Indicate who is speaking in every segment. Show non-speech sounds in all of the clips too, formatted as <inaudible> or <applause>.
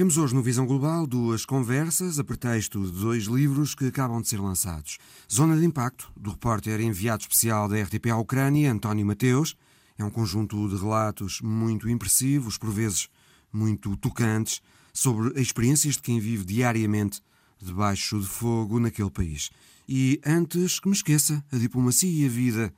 Speaker 1: Temos hoje no Visão Global duas conversas a pretexto de dois livros que acabam de ser lançados. Zona de Impacto, do repórter enviado especial da RTP à Ucrânia, António Mateus. É um conjunto de relatos muito impressivos, por vezes muito tocantes, sobre experiências de quem vive diariamente debaixo de fogo naquele país. E antes que me esqueça, a diplomacia e a vida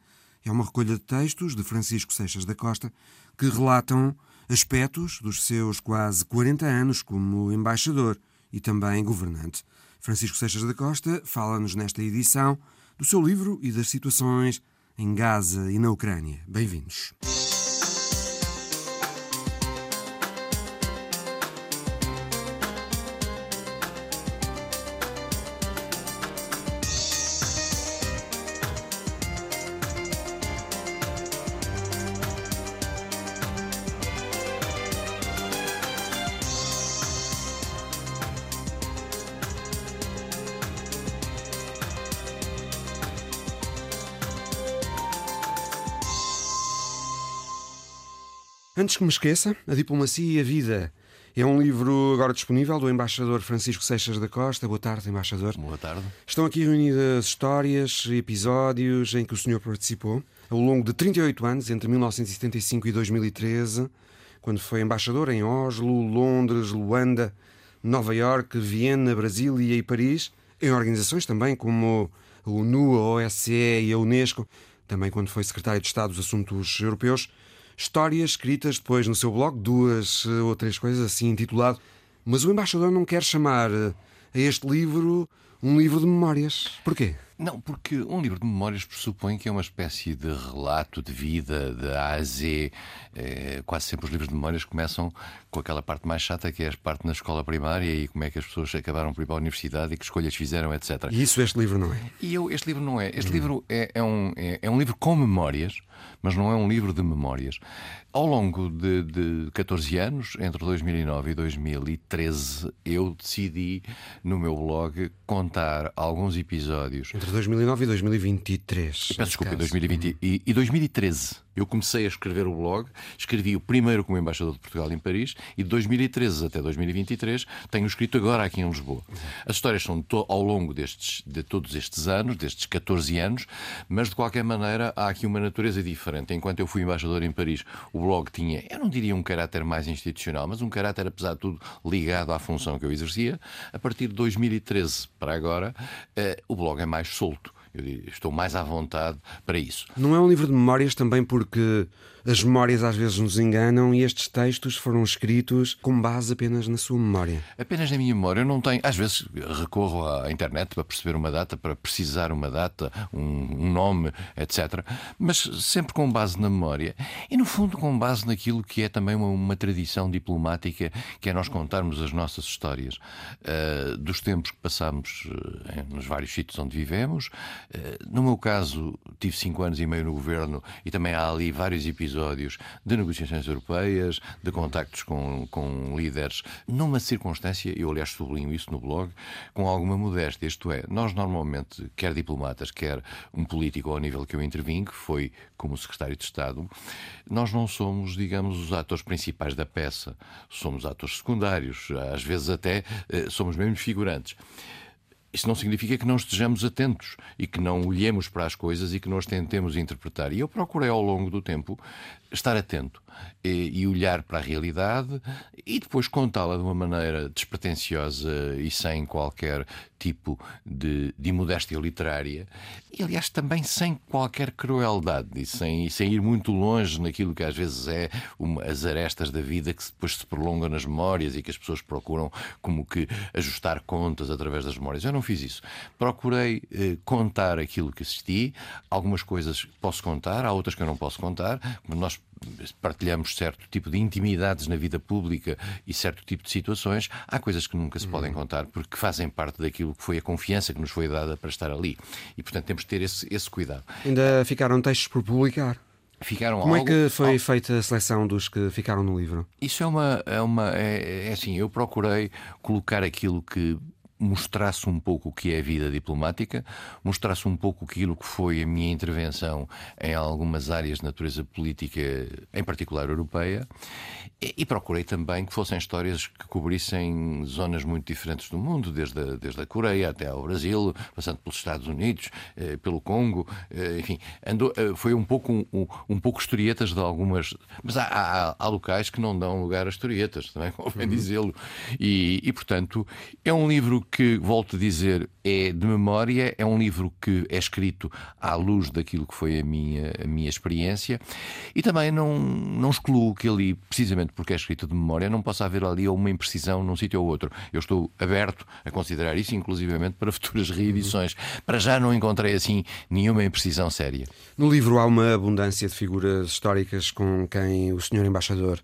Speaker 1: é uma recolha de textos de Francisco Seixas da Costa que relatam aspectos dos seus quase 40 anos como embaixador e também governante. Francisco Seixas da Costa fala-nos nesta edição do seu livro e das situações em Gaza e na Ucrânia. Bem-vindos. Antes que me esqueça, A Diplomacia e a Vida é um livro agora disponível do embaixador Francisco Seixas da Costa. Boa tarde, embaixador.
Speaker 2: Boa tarde.
Speaker 1: Estão aqui reunidas histórias, episódios em que o senhor participou ao longo de 38 anos, entre 1975 e 2013, quando foi embaixador em Oslo, Londres, Luanda, Nova Iorque, Viena, Brasília e Paris, em organizações também como a ONU, a OSCE e a Unesco, também quando foi secretário de Estado dos Assuntos Europeus histórias escritas depois no seu blog, duas eh, ou três coisas assim intitulado. Mas o embaixador não quer chamar eh, a este livro um livro de memórias. Porquê?
Speaker 2: Não, porque um livro de memórias pressupõe que é uma espécie de relato de vida, de A a Z. É, quase sempre os livros de memórias começam com aquela parte mais chata, que é a parte na escola primária e como é que as pessoas acabaram por ir para a universidade e que escolhas fizeram, etc.
Speaker 1: E isso este livro não é?
Speaker 2: E eu, este livro não é. Este hum. livro é, é um, é, é um livro com memórias, mas não é um livro de memórias. Ao longo de, de 14 anos, entre 2009 e 2013, eu decidi no meu blog contar alguns episódios.
Speaker 1: Entre 2009 e 2023.
Speaker 2: Peço desculpa, 2020 e, e 2013. Eu comecei a escrever o blog, escrevi o primeiro como embaixador de Portugal em Paris e de 2013 até 2023 tenho escrito agora aqui em Lisboa. As histórias são ao longo destes, de todos estes anos, destes 14 anos, mas de qualquer maneira há aqui uma natureza diferente. Enquanto eu fui embaixador em Paris, o blog tinha, eu não diria um caráter mais institucional, mas um caráter, apesar de tudo, ligado à função que eu exercia. A partir de 2013 para agora, eh, o blog é mais solto. Eu estou mais à vontade para isso.
Speaker 1: Não é um livro de memórias também porque as memórias às vezes nos enganam e estes textos foram escritos com base apenas na sua memória.
Speaker 2: Apenas na minha memória. Eu não tenho. Às vezes recorro à internet para perceber uma data, para precisar uma data, um, nome, etc. Mas sempre com base na memória. E no fundo com base naquilo que é também uma, uma tradição diplomática, que é nós contarmos as nossas histórias uh, dos tempos que passamos uh, nos vários sítios onde vivemos. Uh, no meu caso, tive cinco anos e meio no governo e também há ali vários episódios episódios de negociações europeias, de contactos com, com líderes, numa circunstância, eu aliás sublinho isso no blog, com alguma modéstia. Isto é, nós normalmente, quer diplomatas, quer um político ao nível que eu intervim, que foi como secretário de Estado, nós não somos, digamos, os atores principais da peça. Somos atores secundários, às vezes até eh, somos mesmo figurantes. Isso não significa que não estejamos atentos e que não olhemos para as coisas e que nós tentemos interpretar. E eu procurei ao longo do tempo estar atento e, e olhar para a realidade e depois contá-la de uma maneira despretensiosa e sem qualquer tipo de, de modéstia literária e, aliás, também sem qualquer crueldade e sem, sem ir muito longe naquilo que às vezes é uma, as arestas da vida que depois se prolongam nas memórias e que as pessoas procuram como que ajustar contas através das memórias. Eu não fiz isso. Procurei eh, contar aquilo que assisti, algumas coisas posso contar, há outras que eu não posso contar. Nós partilhamos certo tipo de intimidades na vida pública e certo tipo de situações, há coisas que nunca se podem uhum. contar porque fazem parte daquilo que foi a confiança que nos foi dada para estar ali. E, portanto, temos de ter esse, esse cuidado.
Speaker 1: Ainda ficaram textos por publicar?
Speaker 2: Ficaram
Speaker 1: Como
Speaker 2: algo,
Speaker 1: é que foi feita a seleção dos que ficaram no livro?
Speaker 2: Isso é uma. É, uma é, é assim, eu procurei colocar aquilo que mostrasse um pouco o que é a vida diplomática, mostrasse um pouco aquilo que foi a minha intervenção em algumas áreas de natureza política, em particular europeia, e, e procurei também que fossem histórias que cobrissem zonas muito diferentes do mundo, desde a, desde a Coreia até ao Brasil, passando pelos Estados Unidos, eh, pelo Congo, eh, enfim, andou, eh, foi um pouco, um, um, pouco historietas de algumas. Mas há, há, há, locais que não dão lugar a historietas, também convém uhum. dizê-lo. E, e, portanto, é um livro que, volto a dizer, é de memória, é um livro que é escrito à luz daquilo que foi a minha, a minha experiência e também não, não excluo que ali, precisamente porque é escrito de memória, não possa haver ali uma imprecisão num sítio ou outro. Eu estou aberto a considerar isso, inclusivamente para futuras reedições. Para já não encontrei assim nenhuma imprecisão séria.
Speaker 1: No livro há uma abundância de figuras históricas com quem o senhor embaixador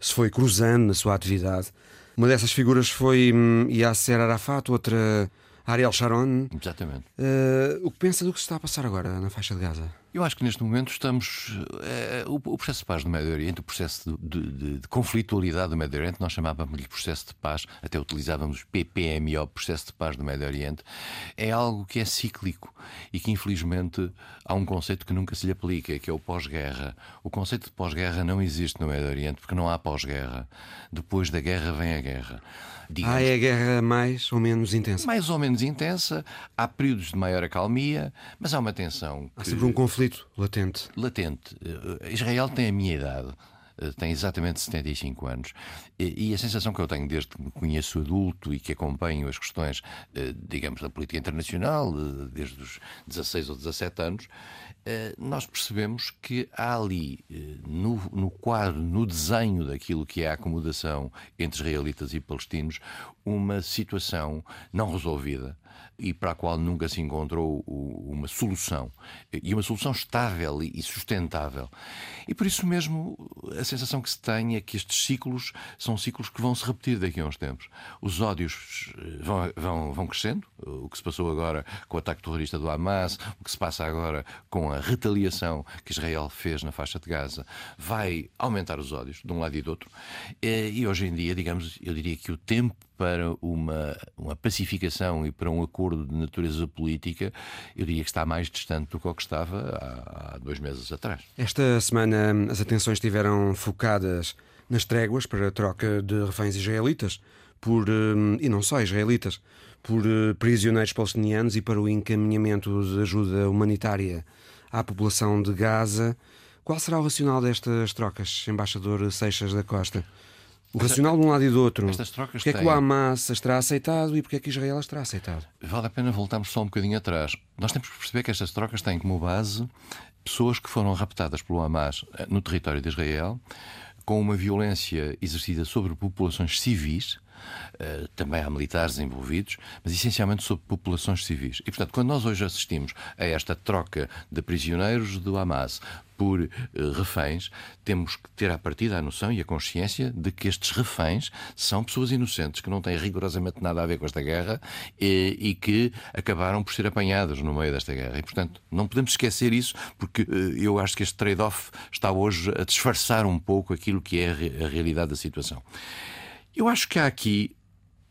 Speaker 1: se foi cruzando na sua atividade. Uma dessas figuras foi hum, Yasser Arafat, outra Ariel Sharon.
Speaker 2: Exatamente.
Speaker 1: Uh, o que pensa do que se está a passar agora na faixa de Gaza?
Speaker 2: Eu acho que neste momento estamos. É, o, o, processo de paz do Médio Oriente, o processo de, de, de conflitualidade do Médio Oriente, nós chamávamos-lhe processo de paz, até utilizávamos PPMO, processo de paz do Médio Oriente, é algo que é cíclico e que infelizmente há um conceito que nunca se lhe aplica, que é o pós-guerra. O conceito de pós-guerra não existe no Médio Oriente porque não há pós-guerra. Depois da guerra vem a guerra.
Speaker 1: Digamos, ah, é a guerra mais ou menos intensa?
Speaker 2: Mais ou menos intensa, há períodos de maior acalmia, mas há uma tensão.
Speaker 1: Há sempre um conflito conflito latente.
Speaker 2: Latente. Eh, Israel tem a minha idade eh, tem exatamente 75 anos. E, a sensação que eu tenho desde que me conheço adulto e que acompanho as questões, eh, digamos, da política internacional, desde os 16 ou 17 anos, nós percebemos que há ali, no, no quadro, no desenho daquilo que é a acomodação entre israelitas e palestinos, uma situação não resolvida e para a qual nunca se encontrou uma solução. E uma solução estável e sustentável. E por isso mesmo a sensação que se tem é que estes ciclos são ciclos que vão se repetir daqui a uns tempos. Os ódios eh, vão, vão, vão crescendo, o que se passou agora com o ataque terrorista do Hamas, o que se passa agora com a retaliação que Israel fez na faixa de Gaza, vai aumentar os ódios de um lado e do outro. E hoje em dia, digamos, eu diria que o tempo para uma, uma pacificação e para um acordo de natureza política, eu diria que está mais distante do que o que estava há, há dois meses atrás.
Speaker 1: Esta semana as atenções estiveram focadas nas tréguas para a troca de reféns israelitas, por, hum, e não só israelitas, por eh, prisioneiros palestinianos e para o encaminhamento de ajuda humanitária à população de Gaza. Qual será o racional destas trocas, embaixador Seixas da Costa? O racional de um lado e do outro.
Speaker 2: Estas trocas
Speaker 1: porque é que o Hamas as terá aceitado e porque é que Israel as terá aceitado?
Speaker 2: Vale a pena voltarmos só um bocadinho atrás. Nós temos que perceber que estas trocas têm como base pessoas que foram raptadas pelo Hamas eh, no território de Israel, com uma violência exercida sobre populações civis, Uh, também há militares envolvidos, mas essencialmente sobre populações civis. E, portanto, quando nós hoje assistimos a esta troca de prisioneiros do Hamas por uh, reféns, temos que ter a partida a noção e a consciência de que estes reféns são pessoas inocentes que não têm rigorosamente nada a ver com esta guerra e, e que acabaram por ser apanhadas no meio desta guerra. E, portanto, não podemos esquecer isso, porque uh, eu acho que este trade-off está hoje a disfarçar um pouco aquilo que é a realidade da situação. Eu acho que há aqui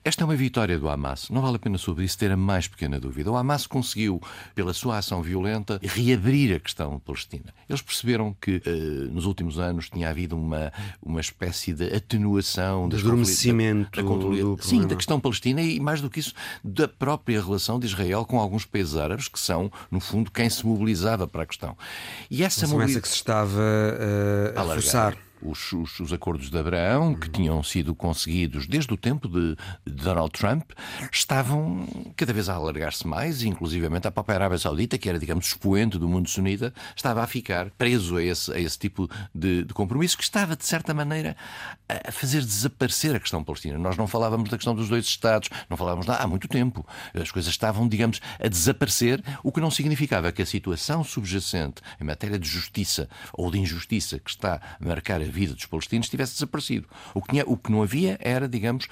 Speaker 2: esta é uma vitória do Hamas. Não vale a pena sobre isso ter a mais pequena dúvida. O Hamas conseguiu, pela sua ação violenta, reabrir a questão palestina. Eles perceberam que uh, nos últimos anos tinha havido uma, uma espécie de atenuação,
Speaker 1: de adormecimento
Speaker 2: da, sim, da questão palestina e, mais do que isso, da própria relação de Israel com alguns países árabes, que são, no fundo, quem se mobilizava para a questão.
Speaker 1: E essa mobilização que se estava uh, a, a forçar
Speaker 2: os, os, os, acordos de Abraão, que tinham sido conseguidos desde o tempo de, Donald Trump, estavam cada vez a alargar-se mais, inclusivamente a própria Arábia Saudita, que era, digamos, expoente do mundo sunita, estava a ficar preso a esse, a esse tipo de, de compromisso, que estava, de certa maneira, a fazer desaparecer a questão palestina. Nós não falávamos da questão dos dois Estados, não falávamos há muito tempo. As coisas estavam, digamos, a desaparecer, o que não significava que a situação subjacente em matéria de justiça ou de injustiça que está a marcar a vida dos palestinos tivesse desaparecido. O que, tinha, o que não havia era, digamos,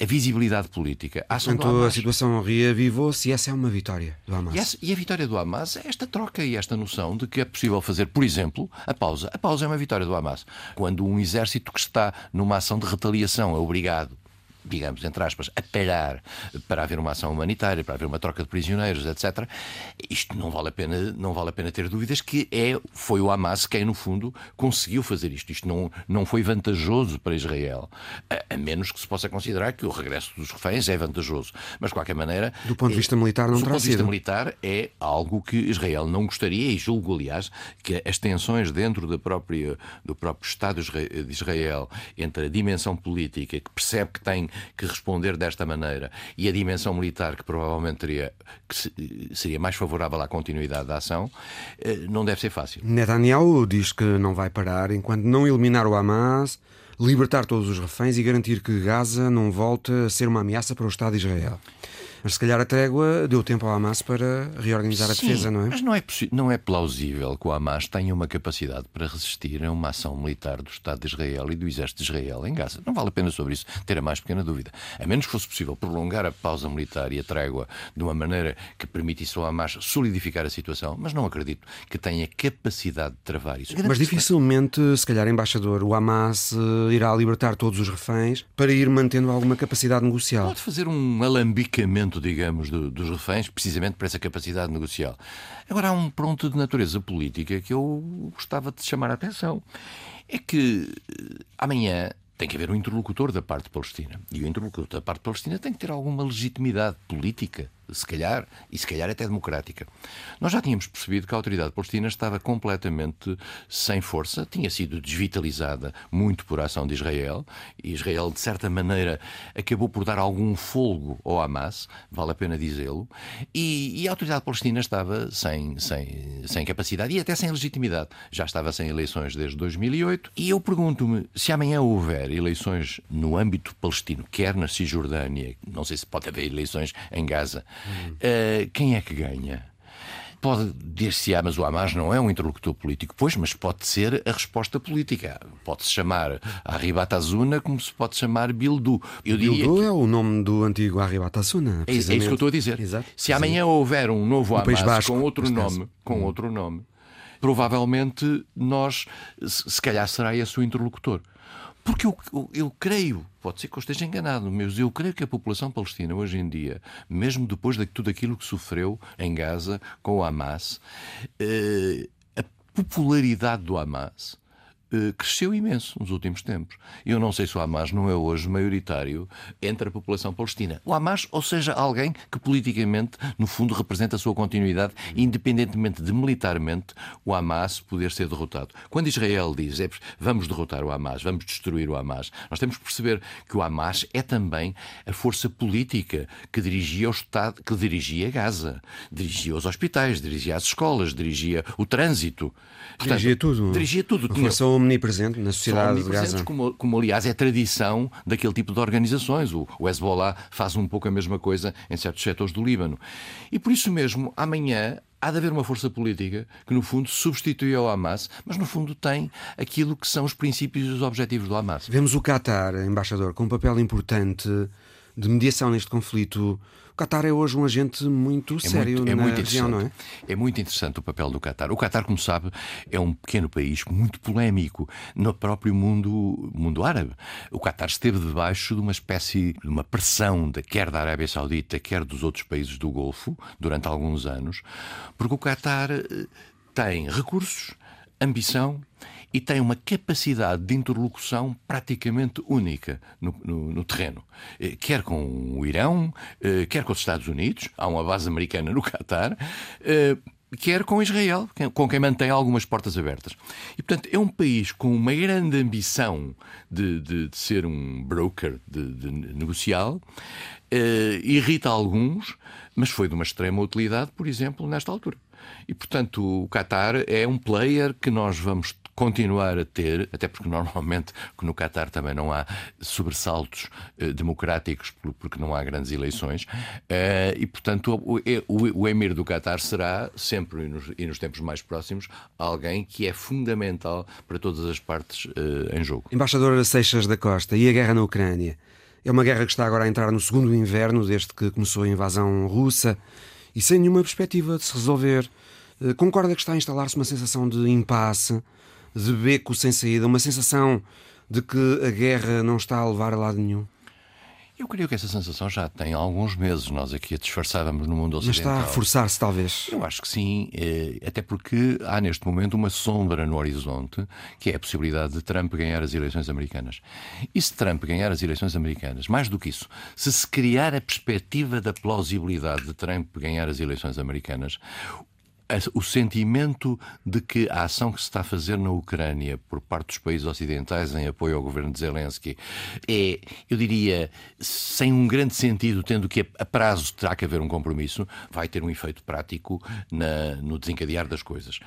Speaker 2: a visibilidade política.
Speaker 1: A Portanto, a situação reavivou-se e essa é uma vitória do Hamas.
Speaker 2: E, essa, e, a vitória do Hamas é esta troca e esta noção de que é possível fazer, por exemplo, a pausa. A pausa é uma vitória do Hamas. Quando um exército que está numa ação de retaliação é obrigado digamos, entre aspas, apelar para haver uma ação humanitária, para haver uma troca de prisioneiros, etc. Isto não vale a pena, não vale a pena ter dúvidas que é, foi o Hamas quem, no fundo, conseguiu fazer isto. Isto não, não foi vantajoso para Israel, a, a menos que se possa considerar que o regresso dos reféns é vantajoso. Mas, de qualquer maneira.
Speaker 1: Do ponto de vista militar, não. Do ponto
Speaker 2: de vista militar, é algo que Israel não gostaria, e julgo, aliás, que as tensões dentro da própria, do próprio Estado de Israel entre a dimensão política, que percebe que tem que responder desta maneira, e a dimensão militar, que provavelmente teria, que seria mais favorável à continuidade da ação, eh, não deve ser fácil.
Speaker 1: Netanyahu diz que não vai parar enquanto não eliminar o Hamas, libertar todos os reféns e garantir que Gaza não volte a ser uma ameaça para o Estado de Israel. Mas se calhar a trégua deu tempo ao Hamas para reorganizar a defesa, não é?
Speaker 2: Mas não é, não é plausível que o Hamas tenha uma capacidade para resistir a uma ação militar do Estado de Israel e do Exército de Israel em Gaza. Não vale a pena sobre isso ter a mais pequena dúvida. A menos que fosse possível prolongar a pausa militar e a trégua de uma maneira que permitisse ao Hamas solidificar a situação, mas não acredito que tenha capacidade de travar isso.
Speaker 1: Mas dificilmente, se calhar, embaixador, o Hamas eh, irá libertar todos os reféns para ir mantendo alguma capacidade negocial.
Speaker 2: Pode fazer um alambicamento digamos, do, dos reféns, precisamente por essa capacidade negocial. Agora, há um pronto de natureza política que eu gostava de chamar a atenção. É que eh, amanhã tem que haver um interlocutor da parte palestina. E o interlocutor da parte palestina tem que ter alguma legitimidade política se calhar, e se calhar até democrática. Nós já tínhamos percebido que a autoridade palestina estava completamente sem força, tinha sido desvitalizada muito por ação de Israel, e Israel, de certa maneira, acabou por dar algum folgo ao Hamas, vale a pena dizê-lo, e, e, a autoridade palestina estava sem, sem, sem capacidade e até sem legitimidade. Já estava sem eleições desde 2008, e eu pergunto-me se amanhã houver eleições no âmbito palestino, quer na Cisjordânia, não sei se pode haver eleições em Gaza, Uh, quem é que ganha? Pode dir-se, ah, mas o Hamas não é um interlocutor político. Pois, mas pode ser a resposta política. Pode-se chamar Arribatazuna como se pode chamar Bildu.
Speaker 1: Eu Bildu que... é o nome do antigo Arribatazuna.
Speaker 2: É, é isso que eu estou a dizer. Exato. Se amanhã houver um novo Hamas Basco, com outro nome, com hum. outro nome, provavelmente nós, se calhar será esse o interlocutor. Porque eu, eu, eu, creio, pode ser que eu esteja enganado, mas eu creio que a população palestina hoje em dia, mesmo depois de tudo aquilo que sofreu em Gaza com o Hamas, eh, a popularidade do Hamas cresceu imenso nos últimos tempos. Eu não sei se o Hamas não é hoje maioritário entre a população palestina. O Hamas, ou seja, alguém que politicamente, no fundo, representa a sua continuidade, independentemente de militarmente o Hamas poder ser derrotado. Quando Israel diz é, vamos derrotar o Hamas, vamos destruir o Hamas, nós temos que perceber que o Hamas é também a força política que dirigia o Estado, que dirigia Gaza, dirigia os hospitais, dirigia as escolas, dirigia o trânsito.
Speaker 1: Portanto, dirigia tudo.
Speaker 2: Dirigia tudo.
Speaker 1: A força omnipresente na sociedade
Speaker 2: de Gaza. Como, como, aliás, é tradição daquele tipo de organizações. O, o Hezbollah faz um pouco a mesma coisa em certos setores do Líbano. E por isso mesmo, amanhã há de haver uma força política que, no fundo, substitui ao Hamas, mas, no fundo, tem aquilo que são os princípios e os objetivos do Hamas.
Speaker 1: Vemos o Qatar, embaixador, com um papel importante de mediação neste conflito o Qatar é hoje um agente muito é sério muito, é na muito região, não é?
Speaker 2: É muito interessante o papel do Qatar. O Qatar, como sabe, é um pequeno país muito polémico no próprio mundo, mundo árabe. O Qatar esteve debaixo de uma espécie de uma pressão, de, quer da Arábia Saudita, quer dos outros países do Golfo, durante alguns anos, porque o Qatar eh, tem recursos, ambição e tem uma capacidade de interlocução praticamente única no, no, no, terreno. Eh, quer com o Irão, eh, quer com os Estados Unidos, há uma base americana no Catar, eh, quer com Israel, com quem mantém algumas portas abertas. E, portanto, é um país com uma grande ambição de, de, de ser um broker de, de negocial, irrita alguns, mas foi de uma extrema utilidade, por exemplo, nesta altura. E, portanto, o Qatar é um player que nós vamos continuar a ter, até porque normalmente no Qatar também não há sobressaltos eh, democráticos, porque não há grandes eleições, eh, e portanto o, emir do Qatar será sempre e nos, tempos mais próximos alguém que é fundamental para todas as partes eh, em jogo.
Speaker 1: Embaixadora Seixas da Costa, e a guerra na Ucrânia? É uma guerra que está agora a entrar no segundo inverno desde que começou a invasão russa e sem nenhuma perspectiva de se resolver. Concorda que está a instalar-se uma sensação de impasse de beco sem saída, uma sensação de que a guerra não está a levar a lado nenhum?
Speaker 2: Eu creio que essa sensação já tem alguns meses. Nós aqui a disfarçávamos no mundo ocidental.
Speaker 1: Mas está a reforçar-se, talvez?
Speaker 2: Eu acho que sim, eh, até porque há neste momento uma sombra no horizonte, que é a possibilidade de Trump ganhar as eleições americanas. E se Trump ganhar as eleições americanas, mais do que isso, se se criar a perspectiva da plausibilidade de Trump ganhar as eleições americanas, o sentimento de que a ação que se está a fazer na Ucrânia por parte dos países ocidentais em apoio ao governo de Zelensky é, eu diria, sem um grande sentido, tendo que a prazo terá que haver um compromisso, vai ter um efeito prático na, no desencadear das coisas.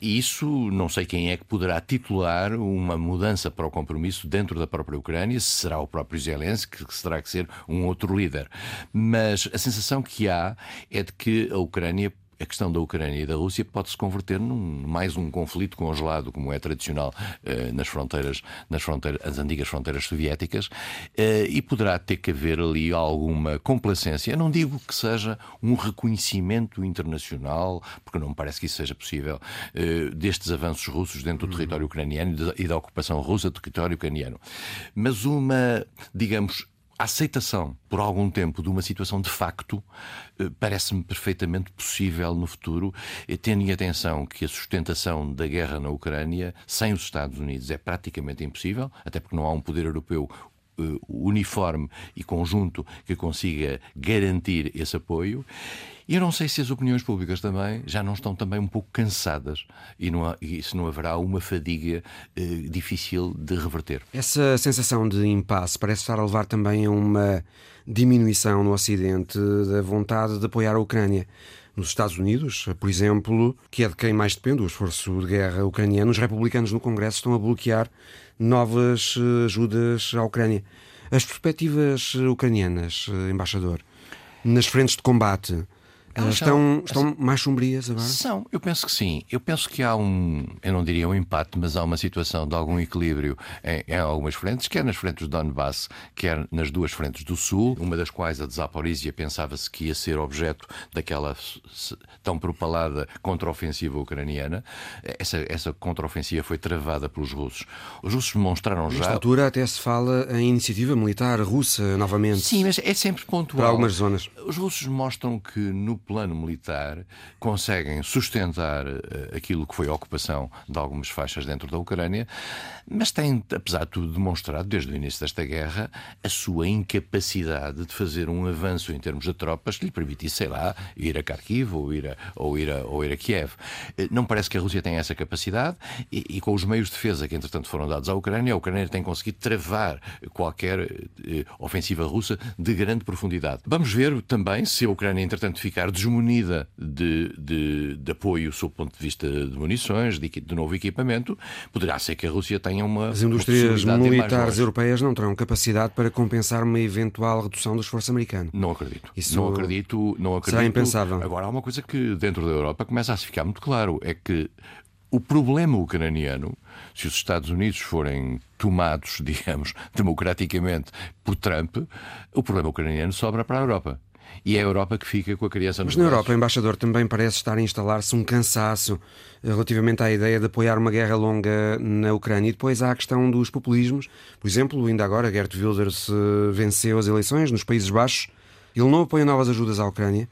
Speaker 2: E isso não sei quem é que poderá titular uma mudança para o compromisso dentro da própria Ucrânia, se será o próprio Zelensky, que será que ser um outro líder. Mas a sensação que há é de que a Ucrânia a questão da Ucrânia e da Rússia pode se converter num mais um conflito congelado, como é tradicional eh, nas fronteiras, nas fronteiras, as antigas fronteiras soviéticas, eh, e poderá ter que haver ali alguma complacência. Eu não digo que seja um reconhecimento internacional, porque não me parece que isso seja possível, eh, destes avanços russos dentro do território ucraniano e da ocupação russa do território ucraniano, mas uma, digamos, a aceitação por algum tempo de uma situação de facto eh, parece-me perfeitamente possível no futuro, eh, tendo em atenção que a sustentação da guerra na Ucrânia sem os Estados Unidos é praticamente impossível, até porque não há um poder europeu uniforme e conjunto que consiga garantir esse apoio. E eu não sei se as opiniões públicas também já não estão também um pouco cansadas e, não há, e se não haverá uma fadiga eh, difícil de reverter.
Speaker 1: Essa sensação de impasse parece estar a levar também a uma diminuição no Ocidente da vontade de apoiar a Ucrânia. Nos Estados Unidos, por exemplo, que é de quem mais depende o esforço de guerra ucraniano, os republicanos no Congresso estão a bloquear novas eh, ajudas à Ucrânia. As perspectivas ucranianas, eh, embaixador, nas frentes de combate, elas estão, são, estão mais sombrias agora?
Speaker 2: São, eu penso que sim. Eu penso que há um, eu não diria um empate, mas há uma situação de algum equilíbrio em, em algumas frentes, quer nas frentes do Donbass, quer nas duas frentes do Sul, uma das quais a de Zaporizhia pensava-se que ia ser objeto daquela tão propalada contraofensiva ucraniana. Essa, essa contraofensiva foi travada pelos russos. Os russos demonstraram
Speaker 1: Nesta
Speaker 2: já.
Speaker 1: Nesta altura até se fala em iniciativa militar russa novamente.
Speaker 2: Sim, mas é sempre pontual.
Speaker 1: Para algumas zonas.
Speaker 2: Os russos mostram que no plano militar, conseguem sustentar eh, aquilo que foi a ocupação de algumas faixas dentro da Ucrânia, mas têm, apesar de tudo, demonstrado desde o início desta guerra a sua incapacidade de fazer um avanço em termos de tropas que lhe permitisse, sei lá, ir a Kharkiv ou ir a, ou ir a, ou ir a Kiev. Eh, não parece que a Rússia tenha essa capacidade e, e, com os meios de defesa que, entretanto, foram dados à Ucrânia, a Ucrânia tem conseguido travar qualquer eh, ofensiva russa de grande profundidade. Vamos ver também se a Ucrânia, entretanto, ficar desmunida de, de, de, apoio sob o ponto de vista de munições, de, de, novo equipamento, poderá ser que a Rússia tenha uma.
Speaker 1: As indústrias militares europeias não terão capacidade para compensar uma eventual redução do esforço americano.
Speaker 2: Não acredito. Isso não acredito. Não acredito.
Speaker 1: Será impensável.
Speaker 2: Agora, há uma coisa que dentro da Europa começa a se ficar muito claro: é que o problema ucraniano, se os Estados Unidos forem tomados, <laughs> digamos, democraticamente por Trump, o problema ucraniano sobra para a Europa e é a Europa que fica com a criança
Speaker 1: nos
Speaker 2: Mas na
Speaker 1: Europa, embaixador, também parece estar a instalar-se um cansaço relativamente à ideia de apoiar uma guerra longa na Ucrânia. E depois há a questão dos populismos. Por exemplo, ainda agora, Gert Wilders venceu as eleições nos Países Baixos. Ele não apoia novas ajudas à Ucrânia.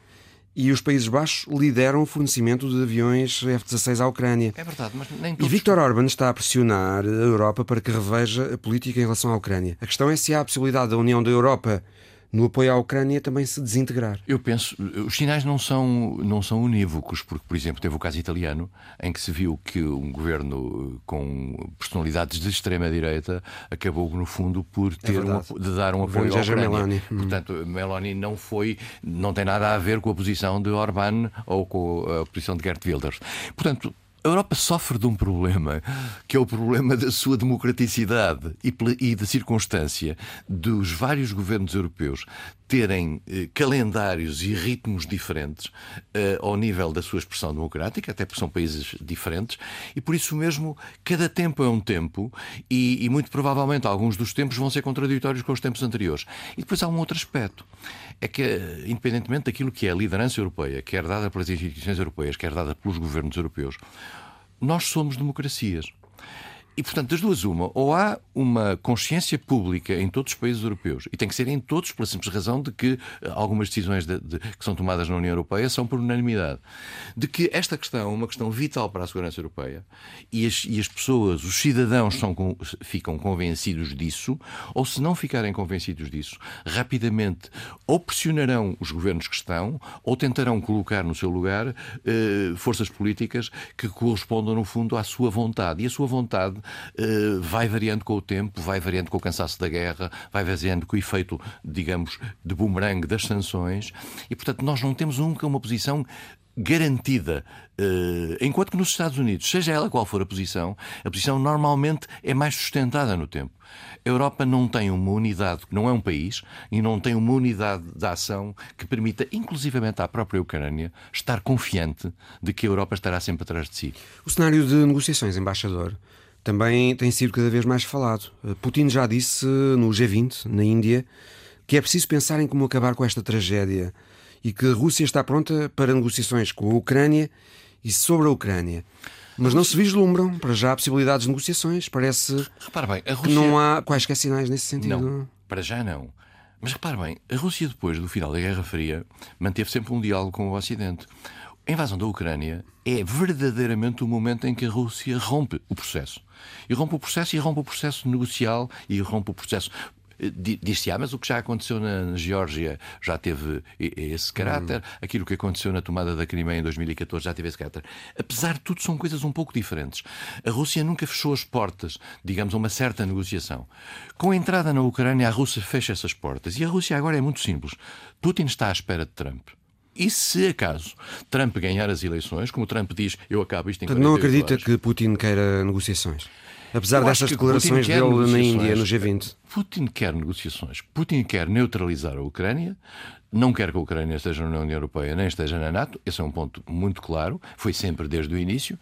Speaker 1: E os Países Baixos lideram o fornecimento de aviões F-16 à Ucrânia.
Speaker 2: É verdade, mas nem todos...
Speaker 1: E Viktor Orban está a pressionar a Europa para que reveja a política em relação à Ucrânia. A questão é se há a possibilidade da União da Europa no apoio à Ucrânia também se desintegrar.
Speaker 2: Eu penso, os sinais não são, não são unívocos, porque, por exemplo, teve o caso italiano, em que se viu que um governo com personalidades de extrema-direita acabou, no fundo, por é ter é um, de dar um apoio à Ucrânia.
Speaker 1: Meloni.
Speaker 2: Hum. Portanto, Meloni não foi, não tem nada a ver com a posição de Orbán ou com a posição de Gert Wilders. Portanto, a Europa sofre de um problema, que é o problema da sua democraticidade e da circunstância dos vários governos europeus terem eh, calendários e ritmos diferentes eh, ao nível da sua expressão democrática, até porque são países diferentes, e por isso mesmo cada tempo é um tempo, e, e muito provavelmente alguns dos tempos vão ser contraditórios com os tempos anteriores. E depois há um outro aspecto, é que, independentemente daquilo que é a liderança europeia, quer dada pelas instituições europeias, quer dada pelos governos europeus, nós somos democracias. E, portanto, das duas, uma, ou há uma consciência pública em todos os países europeus, e tem que ser em todos, pela simples razão de que eh, algumas decisões de, de, que são tomadas na União Europeia são por unanimidade, de que esta questão é uma questão vital para a segurança europeia e as, e as pessoas, os cidadãos, são, ficam convencidos disso, ou se não ficarem convencidos disso, rapidamente ou pressionarão os governos que estão, ou tentarão colocar no seu lugar eh, forças políticas que correspondam, no fundo, à sua vontade. E a sua vontade vai variando com o tempo, vai variando com o cansaço da guerra, vai variando com o efeito, digamos, de bumerangue das sanções. E, portanto, nós não temos nunca uma posição garantida. Eh, enquanto que nos Estados Unidos, seja ela qual for a posição, a posição normalmente é mais sustentada no tempo. A Europa não tem uma unidade, não é um país, e não tem uma unidade de ação que permita, inclusivamente à própria Ucrânia, estar confiante de que a Europa estará sempre atrás de si.
Speaker 1: O cenário de negociações, embaixador, também tem sido cada vez mais falado. Eh, Putin já disse no G20, na Índia, que é preciso pensar em como acabar com esta tragédia e que a Rússia está pronta para negociações com a Ucrânia e sobre a Ucrânia. Mas não se vislumbram para já possibilidades de negociações. Parece
Speaker 2: repare bem, a Rússia...
Speaker 1: que não há quaisquer sinais nesse sentido.
Speaker 2: Não, para já não. Mas repare bem, a Rússia, depois do final da Guerra Fria, manteve sempre um diálogo com o Ocidente. A invasão da Ucrânia é verdadeiramente o momento em que a Rússia rompe o processo. E rompe o processo e rompe o processo negocial e rompe o processo Diz-se, ah, mas o que já aconteceu na Geórgia já teve esse caráter, hum. aquilo que aconteceu na tomada da Crimeia em 2014 já teve esse caráter. Apesar de tudo, são coisas um pouco diferentes. A Rússia nunca fechou as portas, digamos, a uma certa negociação. Com a entrada na Ucrânia, a Rússia fecha essas portas. E a Rússia agora é muito simples. Putin está à espera de Trump. E se acaso Trump ganhar as eleições, como Trump diz, eu acabo isto em
Speaker 1: Não acredita horas. que Putin queira negociações? Apesar destas declarações dele na Índia, no G20.
Speaker 2: Putin quer negociações. Putin quer neutralizar a Ucrânia. Não quer que a Ucrânia esteja na União Europeia nem esteja na NATO. Esse é um ponto muito claro. Foi sempre desde o início.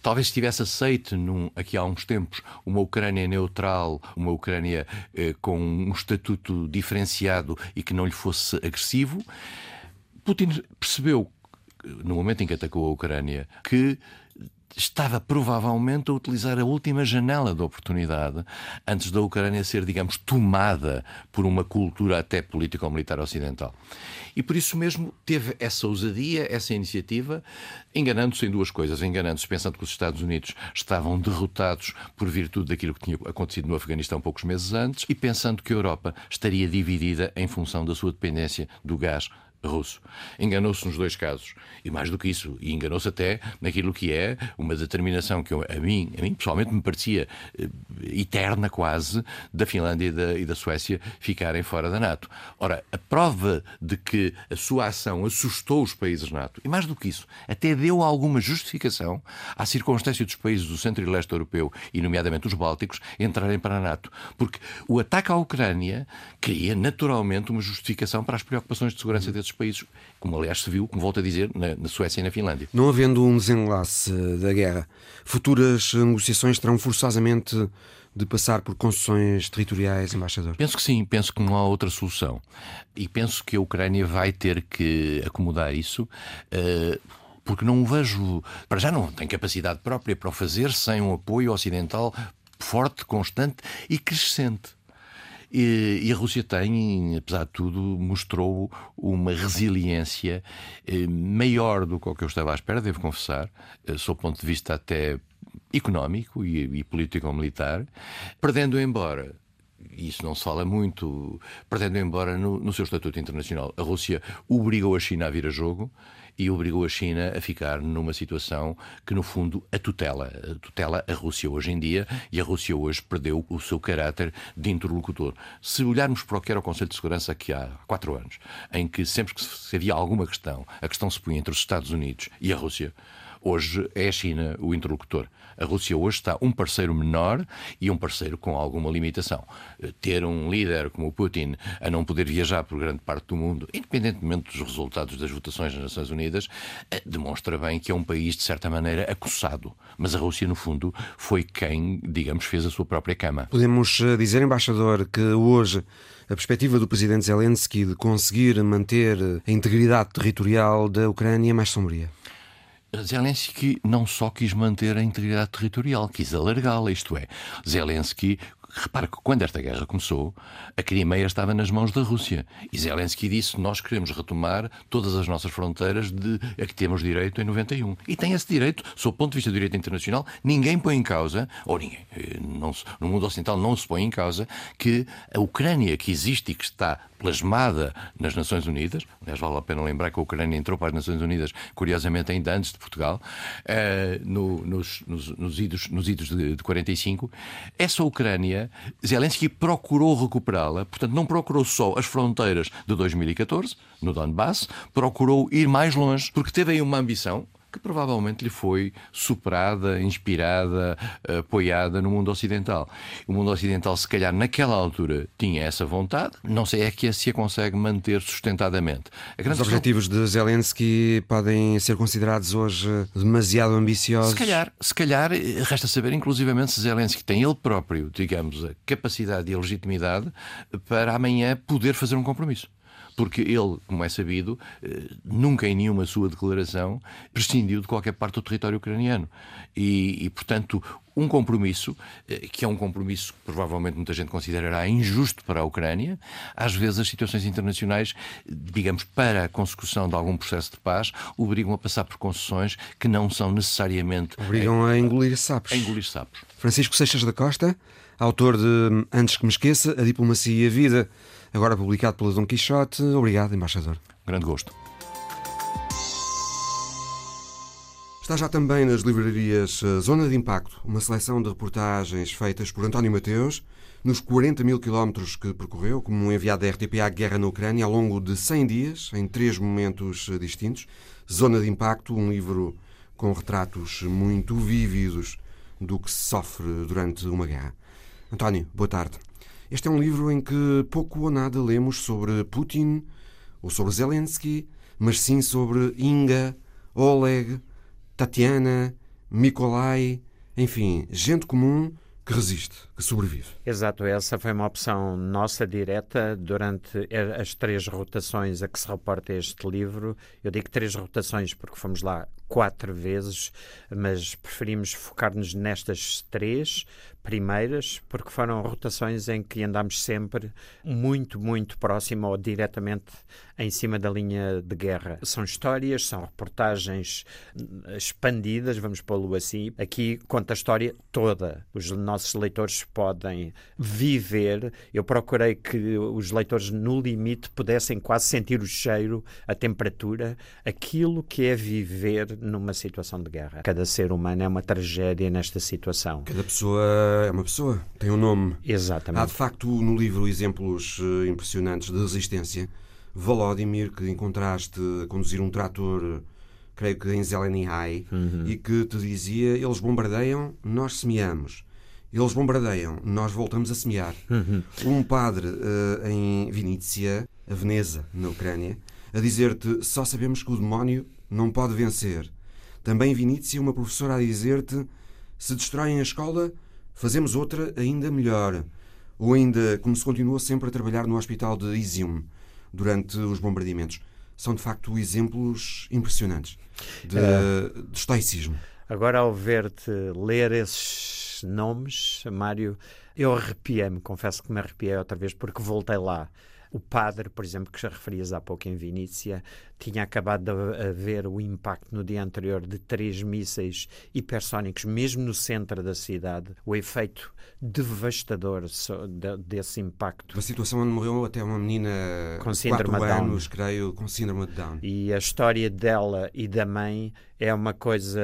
Speaker 2: Talvez tivesse aceito num, aqui há uns tempos uma Ucrânia neutral, uma Ucrânia eh, com um estatuto diferenciado e que não lhe fosse agressivo. Putin percebeu, no momento em que atacou a Ucrânia, que estava provavelmente a utilizar a última janela de oportunidade antes da Ucrânia ser, digamos, tomada por uma cultura até político-militar ocidental. E por isso mesmo teve essa ousadia, essa iniciativa, enganando-se em duas coisas. Enganando-se pensando que os Estados Unidos estavam derrotados por virtude daquilo que tinha acontecido no Afeganistão poucos meses antes e pensando que a Europa estaria dividida em função da sua dependência do gás russo. Enganou-se nos dois casos. E mais do que isso, enganou-se até naquilo que é uma determinação que eu, a, mim, a mim pessoalmente me parecia eh, eterna quase da Finlândia e da, e da Suécia ficarem fora da NATO. Ora, a prova de que a sua ação assustou os países NATO, e mais do que isso, até deu alguma justificação à circunstância dos países do centro e leste europeu, e nomeadamente os bálticos, entrarem para a NATO. Porque o ataque à Ucrânia cria naturalmente uma justificação para as preocupações de segurança desses países, como aliás se viu, como volto a dizer, na, na Suécia e na Finlândia.
Speaker 1: Não havendo um desenlace da guerra, futuras negociações terão forçosamente de passar por concessões territoriais, embaixador?
Speaker 2: Penso que sim, penso que não há outra solução. E penso que a Ucrânia vai ter que acomodar isso. Uh, porque não o vejo. Para já não tem capacidade própria para o fazer sem um apoio ocidental forte, constante e crescente. E, e, a Rússia tem, apesar de tudo, mostrou uma resiliência eh, maior do que o que eu estava à espera, devo confessar, eh, sob o ponto de vista até económico e, e político-militar, perdendo embora isso não se fala muito, perdendo embora no, no, seu estatuto internacional. A Rússia obrigou a China a vir a jogo e obrigou a China a ficar numa situação que, no fundo, a tutela. A tutela a Rússia hoje em dia e a Rússia hoje perdeu o seu caráter de interlocutor. Se olharmos para o que era o Conselho de Segurança aqui há quatro anos, em que sempre que havia alguma questão, a questão se punha entre os Estados Unidos e a Rússia, Hoje é a China o interlocutor. A Rússia hoje está um parceiro menor e um parceiro com alguma limitação. Ter um líder como o Putin a não poder viajar por grande parte do mundo, independentemente dos resultados das votações nas Nações Unidas, eh, demonstra bem que é um país, de certa maneira, acossado. Mas a Rússia, no fundo, foi quem, digamos, fez a sua própria cama.
Speaker 1: Podemos eh, dizer, embaixador, que hoje a perspectiva do presidente Zelensky de conseguir manter a integridade territorial da Ucrânia é mais sombria.
Speaker 2: Zelensky não só quis manter a integridade territorial, quis alargá-la, isto é, Zelensky Repare que quando esta guerra começou, a Crimeia estava nas mãos da Rússia. E Zelensky disse: Nós queremos retomar todas as nossas fronteiras de a que temos direito em 91. E tem esse direito, sob o ponto de vista do direito internacional, ninguém põe em causa, ou ninguém, eh, não, no mundo ocidental não se põe em causa, que a Ucrânia que existe e que está plasmada nas Nações Unidas, aliás, vale a pena lembrar que a Ucrânia entrou para as Nações Unidas, curiosamente, ainda antes de Portugal, uh, no, nos, nos, nos, idos, nos idos de, de 45, essa Ucrânia, Zelensky procurou recuperá-la, portanto, não procurou só as fronteiras de 2014, no Donbass, procurou ir mais longe, porque teve aí uma ambição, que provavelmente lhe foi superada, inspirada, apoiada no mundo ocidental. O mundo ocidental, se calhar, naquela altura tinha essa vontade, não sei é que se a consegue manter sustentadamente.
Speaker 1: Os objetivos questão... de Zelensky podem ser considerados hoje demasiado ambiciosos?
Speaker 2: Se calhar, se calhar, resta saber, inclusivamente, se Zelensky tem ele próprio, digamos, a capacidade e a legitimidade para amanhã poder fazer um compromisso porque ele, como é sabido, eh, nunca em nenhuma sua declaração prescindiu de qualquer parte do território ucraniano. E, e portanto, um compromisso, eh, que é um compromisso que provavelmente muita gente considerará injusto para a Ucrânia. Às vezes as situações internacionais, digamos, para a consecução de algum processo de paz, obrigam a passar por concessões que não são necessariamente...
Speaker 1: Obrigam a engolir sapos.
Speaker 2: A engolir sapos.
Speaker 1: Francisco Seixas da Costa, autor de Antes que me esqueça, A Diplomacia e a Vida, agora publicado pela Dom Quixote. Obrigado, embaixador.
Speaker 2: Grande gosto.
Speaker 1: Está já também nas livrarias eh, Zona de Impacto, uma seleção de reportagens feitas por António Mateus nos 40 mil quilómetros que percorreu como enviado da RTP à guerra na Ucrânia ao longo de 100 dias, em três momentos eh, distintos. Zona de Impacto, um livro com retratos muito vívidos do que se sofre durante uma guerra. António, boa tarde. Este é um livro em que pouco ou nada lemos sobre Putin ou sobre Zelensky, mas sim sobre Inga, Oleg, Tatiana, Nikolai, enfim, gente comum que resiste, que sobrevive.
Speaker 3: Exato, essa foi uma opção nossa direta durante as três rotações a que se reporta este livro. Eu digo três rotações porque fomos lá quatro vezes, mas preferimos focar-nos nestas três primeiras, porque foram rotações em que andámos sempre muito, muito próximo ou diretamente em cima da linha de guerra. São histórias, são reportagens expandidas, vamos pô-lo assim. Aqui conta a história toda. Os nossos leitores podem viver. Eu procurei que os leitores, no limite, pudessem quase sentir o cheiro, a temperatura, aquilo que é viver numa situação de guerra. Cada ser humano é uma tragédia nesta situação.
Speaker 1: Cada pessoa é uma pessoa, tem um nome.
Speaker 3: Exatamente.
Speaker 1: Há de facto no livro exemplos eh, impressionantes de resistência. Volodymyr, que encontraste a conduzir um trator, creio que em Zeleny High, uhum. e que te dizia: eles bombardeiam, nós semeamos. Eles bombardeiam, nós voltamos a semear. Uhum. Um padre uh, em Vinícia, a Veneza, na Ucrânia, a dizer-te: só sabemos que o demónio não pode vencer. Também em Vinícia, uma professora a dizer-te: se destroem a escola, fazemos outra ainda melhor. Ou ainda, como se continuou sempre a trabalhar no hospital de Izium durante os bombardeamentos. São, de facto, exemplos impressionantes de, é. de estoicismo.
Speaker 3: Agora, ao ver-te ler esses nomes, Mário, eu arrepiei-me, confesso que me arrepiei outra vez, porque voltei lá. O padre, por exemplo, que já referias há pouco em Vinícia, tinha acabado de haver o impacto no dia anterior de três mísseis hipersónicos, mesmo no centro da cidade. O efeito devastador desse impacto.
Speaker 1: A situação onde morreu até uma menina com síndrome de Down. anos, creio, com síndrome de Down.
Speaker 3: E a história dela e da mãe é uma coisa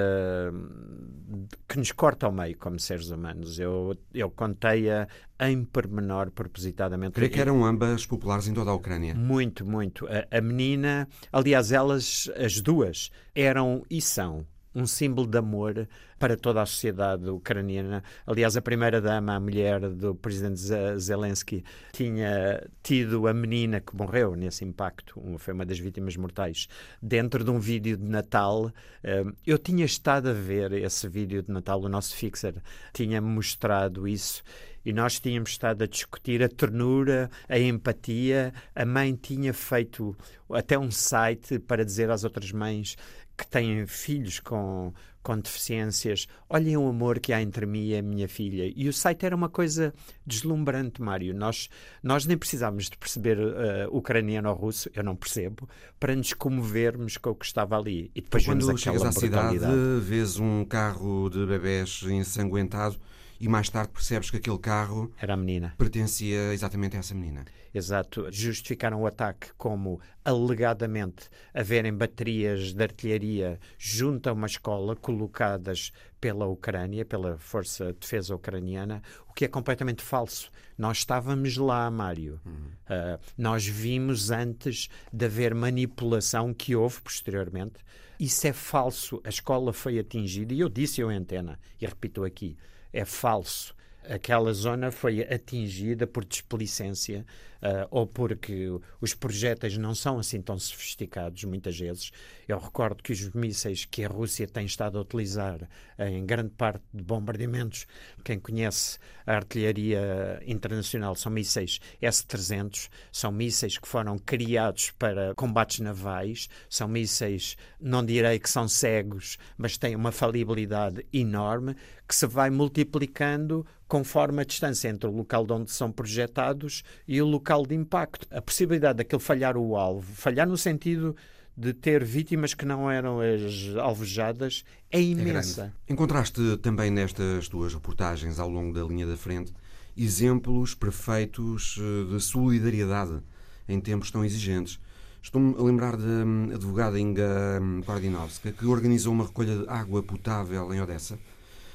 Speaker 3: que nos corta ao meio como seres humanos. Eu, eu contei-a em pormenor propositadamente.
Speaker 1: Creio que eram ambas populares em toda a Ucrânia.
Speaker 3: Muito, muito. A, a menina, aliás, elas, as duas, eram e são um símbolo de amor para toda a sociedade ucraniana. Aliás, a primeira-dama, a mulher do presidente Zelensky, tinha tido a menina que morreu nesse impacto, foi uma das vítimas mortais, dentro de um vídeo de Natal. Eh, eu tinha estado a ver esse vídeo de Natal, o nosso fixer tinha mostrado isso e nós tínhamos estado a discutir a ternura, a empatia. A mãe tinha feito até um site para dizer às outras mães que têm filhos com, com deficiências, olhem o amor que há entre mim e a minha filha. E o site era uma coisa deslumbrante, Mário. Nós, nós nem precisávamos de perceber uh, ucraniano ou russo, eu não percebo, para nos comovermos com o que estava ali.
Speaker 1: E depois Quando chegas à cidade, vês um carro de bebés ensanguentado e mais tarde percebes que aquele carro
Speaker 3: era a menina.
Speaker 1: Pertencia exatamente a essa menina.
Speaker 3: Exato. Justificaram o ataque como alegadamente haverem baterias de artilharia junto a uma escola colocadas pela Ucrânia, pela Força de Defesa Ucraniana, o que é completamente falso. Nós estávamos lá, Mário. Uhum. Uh, nós vimos antes de haver manipulação que houve posteriormente. Isso é falso. A escola foi atingida e eu disse eu em antena e repito aqui é falso. Aquela zona foi atingida por desplicência uh, ou porque os projéteis não são assim tão sofisticados, muitas vezes. Eu recordo que os mísseis que a Rússia tem estado a utilizar em grande parte de bombardeamentos, quem conhece a artilharia internacional, são mísseis S-300, são mísseis que foram criados para combates navais, são mísseis, não direi que são cegos, mas têm uma falibilidade enorme que se vai multiplicando conforme a distância entre o local de onde são projetados e o local de impacto. A possibilidade daquele falhar o alvo, falhar no sentido de ter vítimas que não eram as alvejadas, é imensa.
Speaker 1: É Encontraste também nestas tuas reportagens ao longo da linha da frente exemplos perfeitos eh, de solidariedade em tempos tão exigentes. Estou-me a lembrar da hum, advogada Inga Kordinovska, que organizou uma recolha de água potável em Odessa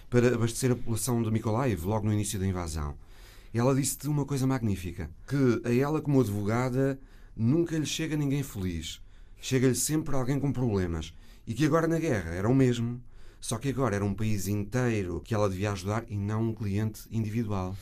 Speaker 1: para abastecer a população de Mykolaiv logo no início da invasão. Ela disse-te uma coisa magnífica: que a ela, como advogada, nunca lhe chega ninguém feliz. Chega-lhe sempre alguém com problemas. E que agora na guerra era o mesmo, só que agora era um país inteiro que ela devia ajudar e não um cliente individual.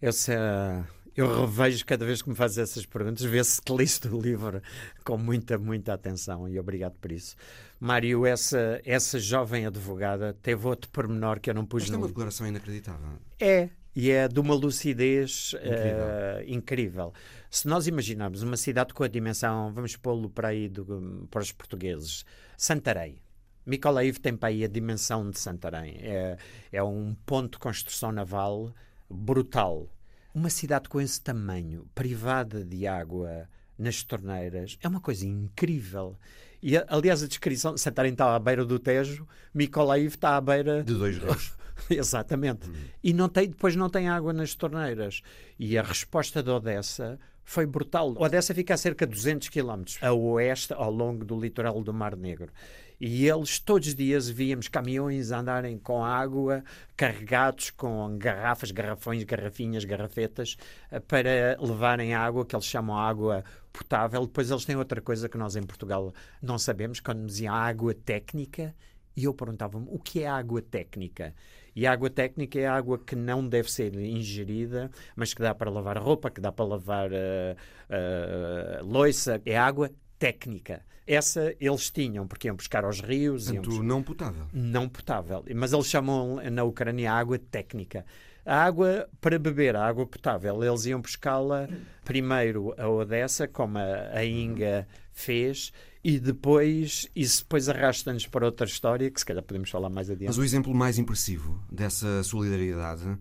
Speaker 3: Essa eu revejo cada vez que me fazes essas perguntas, vê-se que liste o livro com muita, muita atenção e obrigado por isso. Mário, essa, essa jovem advogada teve outro pormenor que eu não pus
Speaker 1: Esta no... é uma declaração inacreditável.
Speaker 3: É, e é de uma lucidez incrível. Uh, incrível. Se nós imaginarmos uma cidade com a dimensão, vamos pô-lo para aí do, para os portugueses, Santarém. Mykolaiv tem para aí a dimensão de Santarém. É, é um ponto de construção naval brutal. Uma cidade com esse tamanho, privada de água nas torneiras, é uma coisa incrível. E, aliás, a descrição de Santarém está à beira do Tejo, Mykolaiv está à beira...
Speaker 1: De dois rios. <laughs> <laughs>
Speaker 3: Exatamente. Hum. E não tem, depois não tem água nas torneiras. E a resposta de Odessa foi brutal. Odessa fica a cerca de 200 quilómetros a oeste, ao longo do litoral do Mar Negro. E eles, todos os dias, víamos caminhões andarem com água, carregados com garrafas, garrafões, garrafinhas, garrafetas, eh, para levarem água, que eles chamam água potável. Depois eles têm outra coisa que nós em Portugal não sabemos, quando diziam água técnica, e eu perguntava-me o que é água técnica? E a água técnica é água que não deve ser ingerida, mas que dá para lavar roupa, que dá para lavar uh, uh, loiça. É água técnica. Essa eles tinham, porque iam buscar aos rios.
Speaker 1: Portanto,
Speaker 3: iam
Speaker 1: não potável.
Speaker 3: Não potável. Mas eles chamam na Ucrânia água técnica. A água para beber, a água potável, eles iam buscá-la primeiro a Odessa, como a, a Inga fez, e depois isso depois arrasta-nos para outra história que se calhar podemos falar mais adiante.
Speaker 1: Mas o exemplo mais impressivo dessa solidariedade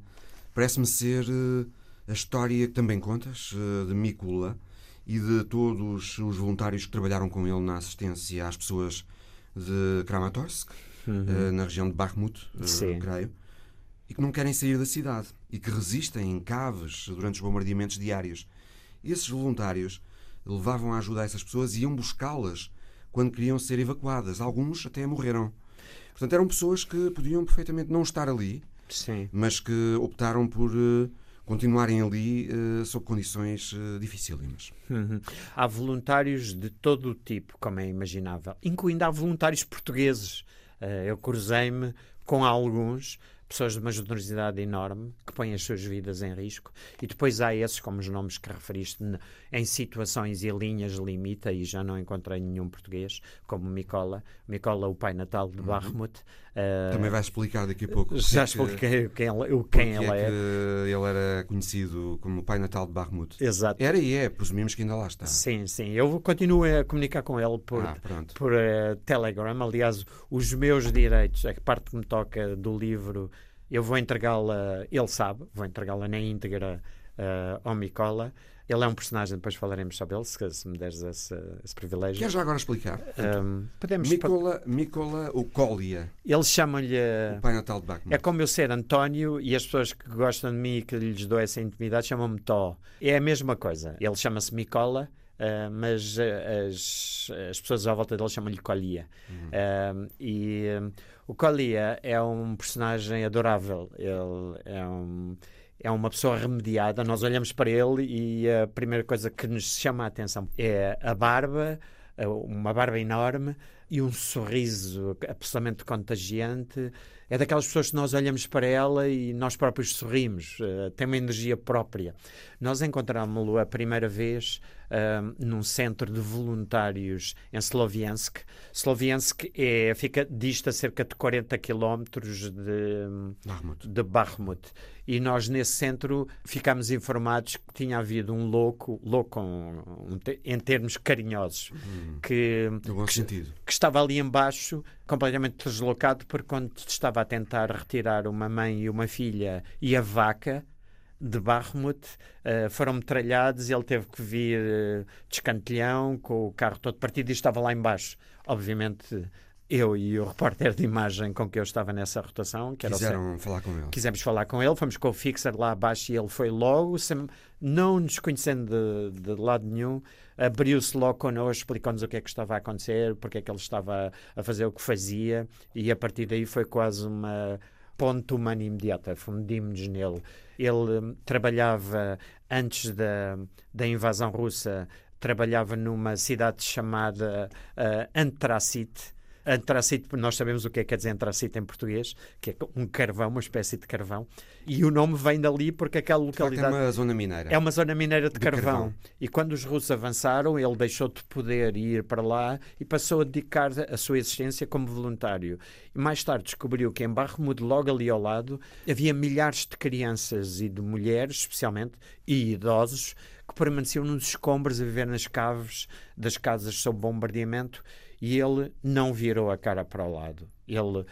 Speaker 1: parece-me ser uh, a história que também contas uh, de Mikula e de todos os voluntários que trabalharam com ele na assistência às pessoas de Kramatorsk, uhum. uh, na região de Bakhmut, uh, creio, e que não querem sair da cidade e que resistem em caves durante os bombardeamentos diários. Esses voluntários levavam a ajuda a essas pessoas e iam buscá-las quando queriam ser evacuadas. Alguns até morreram. Portanto, eram pessoas que podiam perfeitamente não estar ali,
Speaker 3: Sim.
Speaker 1: mas que optaram por uh, continuarem ali uh, sob condições uh, dificílimas.
Speaker 3: Uhum. Há voluntários de todo o tipo, como é imaginável, incluindo há voluntários portugueses. Eu cruzei-me com alguns pessoas de uma generosidade enorme que põem as suas vidas em risco. E depois há esses, como os nomes que referiste, em situações e linhas limita e já não encontrei nenhum português, como Micola, Micola o pai natal de Barremut,
Speaker 1: Uh, Também vai explicar daqui a pouco.
Speaker 3: Já expliquei quem, ele, quem ele é.
Speaker 1: Que ele era conhecido como o Pai Natal de Barmut.
Speaker 3: Exato.
Speaker 1: Era e é, presumimos que ainda lá está.
Speaker 3: Sim, sim. Eu continuo a comunicar com ele por, ah, por uh, Telegram. Aliás, os meus direitos, a parte que me toca do livro, eu vou entregá-la, ele sabe, vou entregá-la na íntegra uh, ao Micola. Ele é um personagem, depois falaremos sobre ele, se, se me deres esse, esse privilégio.
Speaker 1: Quer já agora explicar?
Speaker 3: Um, podemos...
Speaker 1: Micola, Micola ou Colia.
Speaker 3: Eles chamam-lhe...
Speaker 1: O Pai Natal de Bachmann.
Speaker 3: É como eu ser António e as pessoas que gostam de mim e que lhes dou essa intimidade chamam-me Tó. É a mesma coisa. Ele chama-se Micola, uh, mas uh, as, as pessoas à volta dele chamam-lhe Colia. Uhum. Uh, e o Colia é um personagem adorável. Ele é um é uma pessoa remediada. Nós olhamos para ele e a primeira coisa que nos chama a atenção é a barba, uma barba enorme e um sorriso absolutamente contagiante. É daquelas pessoas que nós olhamos para ela e nós próprios sorrimos, uh, tem uma energia própria. Nós encontramos-lo a primeira vez uh, num centro de voluntários em Sloviansk. Sloviansk é, fica, dista cerca de 40 quilómetros de, de Bakhmut. E nós, nesse centro, ficámos informados que tinha havido um louco, louco um, em termos carinhosos,
Speaker 1: hum,
Speaker 3: que,
Speaker 1: que,
Speaker 3: que, estava ali embaixo, completamente deslocado, porque quando estava a tentar retirar uma mãe e uma filha e a vaca, de Barremut uh, foram metralhados e ele teve que vir uh, de escantilhão com o carro todo partido e estava lá embaixo. Obviamente, eu e o repórter de imagem com que eu estava nessa rotação. Que
Speaker 1: Quiseram o... falar com ele.
Speaker 3: Quisemos falar com ele, fomos com o fixer lá abaixo e ele foi logo, sem... não nos conhecendo de, de lado nenhum, abriu-se logo connosco, explicou-nos o que é que estava a acontecer, porque é que ele estava a fazer o que fazia e a partir daí foi quase uma ponto humano imediata, fundimos-nos nele. Ele hum, trabalhava antes da, da invasão russa, trabalhava numa cidade chamada uh, Antracite, Antracite, nós sabemos o que é que quer dizer antracite em português, que é um carvão, uma espécie de carvão, e o nome vem dali porque aquela localidade.
Speaker 1: é uma zona mineira.
Speaker 3: É uma zona mineira de, de carvão. carvão. E quando os russos avançaram, ele deixou de poder ir para lá e passou a dedicar a sua existência como voluntário. E mais tarde descobriu que em Barremud, logo ali ao lado, havia milhares de crianças e de mulheres, especialmente, e idosos, que permaneciam nos escombros a viver nas caves das casas sob bombardeamento e ele não virou a cara para o lado. Ele